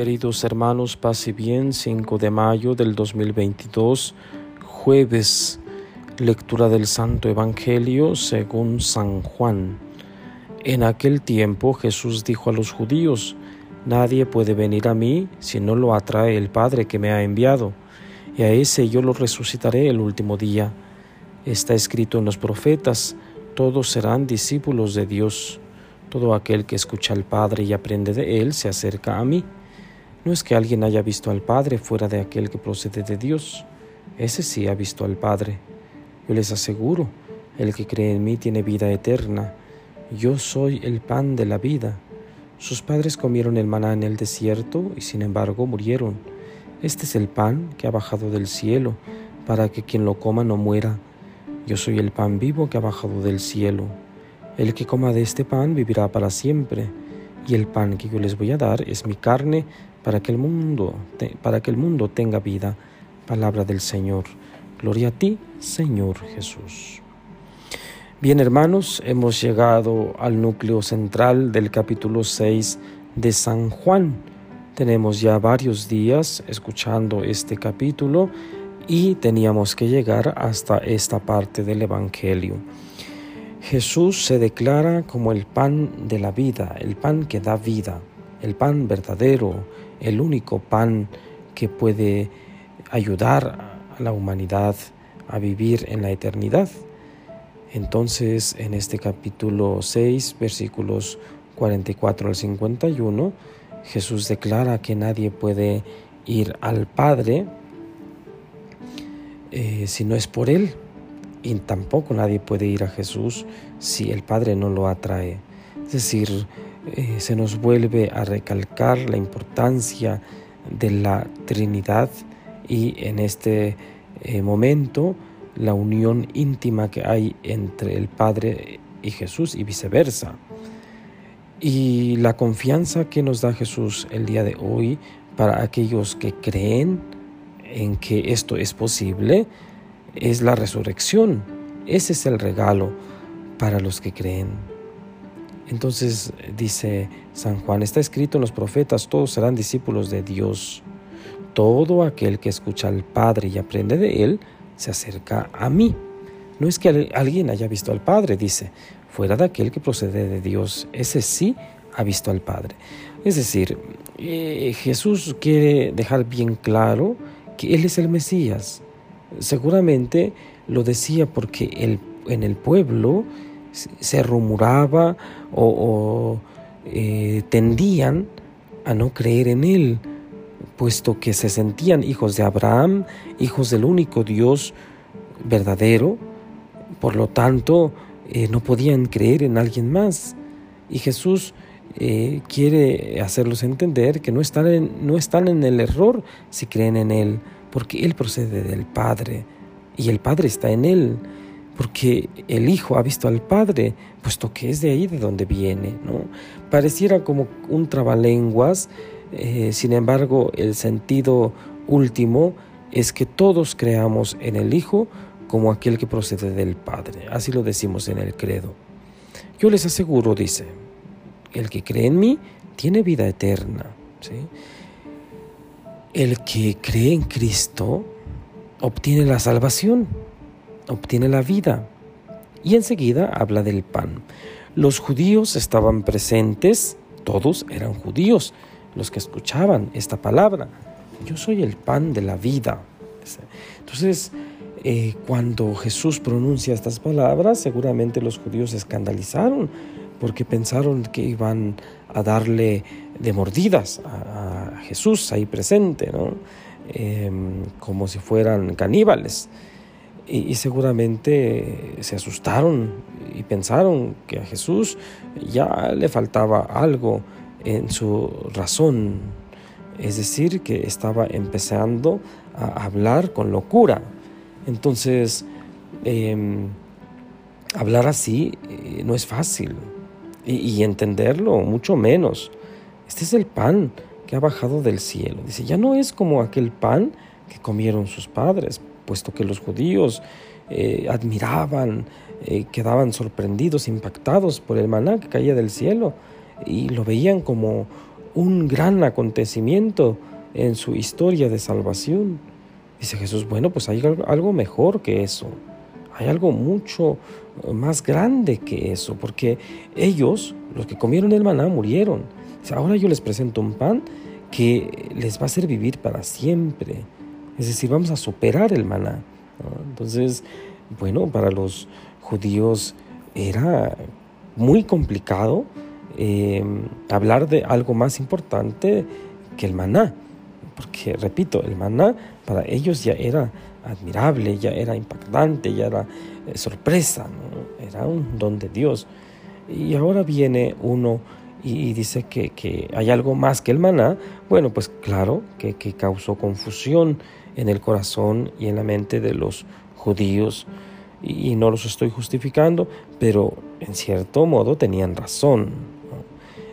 Queridos hermanos, paz y bien, 5 de mayo del 2022, jueves, lectura del Santo Evangelio según San Juan. En aquel tiempo Jesús dijo a los judíos, Nadie puede venir a mí si no lo atrae el Padre que me ha enviado, y a ese yo lo resucitaré el último día. Está escrito en los profetas, todos serán discípulos de Dios. Todo aquel que escucha al Padre y aprende de Él se acerca a mí. No es que alguien haya visto al Padre fuera de aquel que procede de Dios. Ese sí ha visto al Padre. Yo les aseguro, el que cree en mí tiene vida eterna. Yo soy el pan de la vida. Sus padres comieron el maná en el desierto y sin embargo murieron. Este es el pan que ha bajado del cielo, para que quien lo coma no muera. Yo soy el pan vivo que ha bajado del cielo. El que coma de este pan vivirá para siempre, y el pan que yo les voy a dar es mi carne para que el mundo, para que el mundo tenga vida. Palabra del Señor. Gloria a ti, Señor Jesús. Bien, hermanos, hemos llegado al núcleo central del capítulo 6 de San Juan. Tenemos ya varios días escuchando este capítulo y teníamos que llegar hasta esta parte del Evangelio. Jesús se declara como el pan de la vida, el pan que da vida, el pan verdadero, el único pan que puede ayudar a la humanidad a vivir en la eternidad. Entonces, en este capítulo 6, versículos 44 al 51, Jesús declara que nadie puede ir al Padre eh, si no es por Él. Y tampoco nadie puede ir a Jesús si el Padre no lo atrae. Es decir, eh, se nos vuelve a recalcar la importancia de la Trinidad y en este eh, momento la unión íntima que hay entre el Padre y Jesús y viceversa. Y la confianza que nos da Jesús el día de hoy para aquellos que creen en que esto es posible es la resurrección. Ese es el regalo para los que creen. Entonces dice San Juan, está escrito en los profetas, todos serán discípulos de Dios. Todo aquel que escucha al Padre y aprende de Él, se acerca a mí. No es que alguien haya visto al Padre, dice, fuera de aquel que procede de Dios, ese sí ha visto al Padre. Es decir, eh, Jesús quiere dejar bien claro que Él es el Mesías. Seguramente lo decía porque en el pueblo se rumoraba o, eh, tendían a no creer en Él, puesto que se sentían hijos de Abraham, hijos del único Dios verdadero, por lo tanto eh, no podían creer en alguien más. Y Jesús eh, quiere hacerlos entender que no están, en, no están en el error si creen en Él, porque Él procede del Padre y el Padre está en Él porque el Hijo ha visto al Padre, puesto que es de ahí de donde viene. ¿no? Pareciera como un trabalenguas, eh, sin embargo el sentido último es que todos creamos en el Hijo como aquel que procede del Padre. Así lo decimos en el credo. Yo les aseguro, dice, el que cree en mí tiene vida eterna. El que cree en Cristo obtiene la salvación obtiene la vida. Y enseguida habla del pan. Los judíos estaban presentes, todos eran judíos los que escuchaban esta palabra. Yo soy el pan de la vida. Entonces, eh, cuando Jesús pronuncia estas palabras, seguramente los judíos se escandalizaron porque pensaron que iban a darle de mordidas a, Jesús ahí presente, ¿no? Em, como si fueran caníbales y, seguramente se asustaron y pensaron que a Jesús ya le faltaba algo en su razón, es decir, que estaba empezando a hablar con locura. Entonces, em, hablar así eh, no es fácil y, y, entenderlo mucho menos. Este es el pan que ha bajado del cielo. Dice, ya no es como aquel pan que comieron sus padres, puesto que los judíos eh, admiraban, eh, quedaban sorprendidos, impactados por el maná que caía del cielo y lo veían como un gran acontecimiento en su historia de salvación. Dice Jesús, bueno, pues hay algo mejor que eso. Hay algo mucho más grande que eso, porque ellos, los que comieron el maná, murieron. Ahora yo les presento un pan que les va a hacer vivir para siempre. Es decir, vamos a superar el maná. Entonces, bueno, para los judíos era muy complicado eh, hablar de algo más importante que el maná. Porque, repito, el maná para ellos ya era admirable, ya era impactante, ya era eh, sorpresa, era un don de Dios. Y ahora viene uno y, dice que, hay algo más que el maná. Bueno, pues claro que, que causó confusión en el corazón y en la mente de los judíos y, no los estoy justificando, pero en cierto modo tenían razón.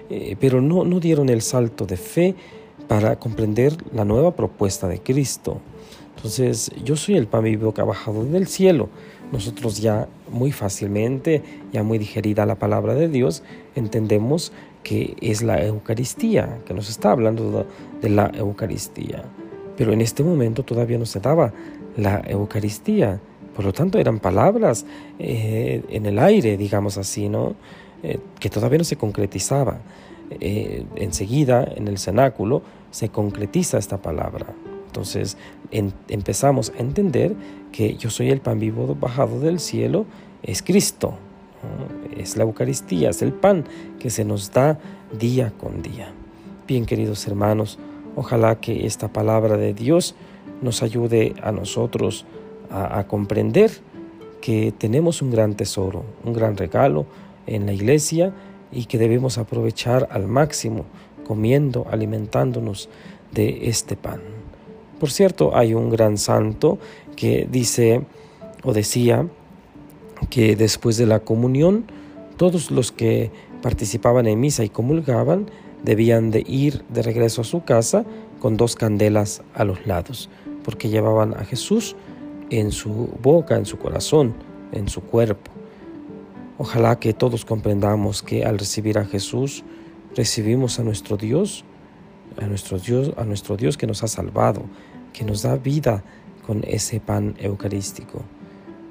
Eh, pero no, no dieron el salto de fe para comprender la nueva propuesta de Cristo. Entonces, yo soy el pan vivo que ha bajado del cielo. Nosotros ya muy fácilmente, ya muy digerida la palabra de Dios, entendemos que es la Eucaristía, que nos está hablando de la Eucaristía. Pero en este momento todavía no se daba la Eucaristía. Por lo tanto, eran palabras eh, en el aire, digamos así, ¿no? Eh, que todavía no se concretizaba. Eh, enseguida, en el cenáculo, se concretiza esta palabra. Entonces empezamos a entender que yo soy el pan vivo bajado del cielo, es Cristo, es la Eucaristía, es el pan que se nos da día con día. Bien, queridos hermanos, ojalá que esta palabra de Dios nos ayude a nosotros a, comprender que tenemos un gran tesoro, un gran regalo en la iglesia y que debemos aprovechar al máximo comiendo, alimentándonos de este pan. Por cierto, hay un gran santo que dice o decía que después de la comunión todos los que participaban en misa y comulgaban debían de ir de regreso a su casa con dos candelas a los lados, porque llevaban a Jesús en su boca, en su corazón, en su cuerpo. Ojalá que todos comprendamos que al recibir a Jesús recibimos a nuestro Dios, a nuestro Dios, a nuestro Dios que nos ha salvado, que nos da vida con ese pan eucarístico.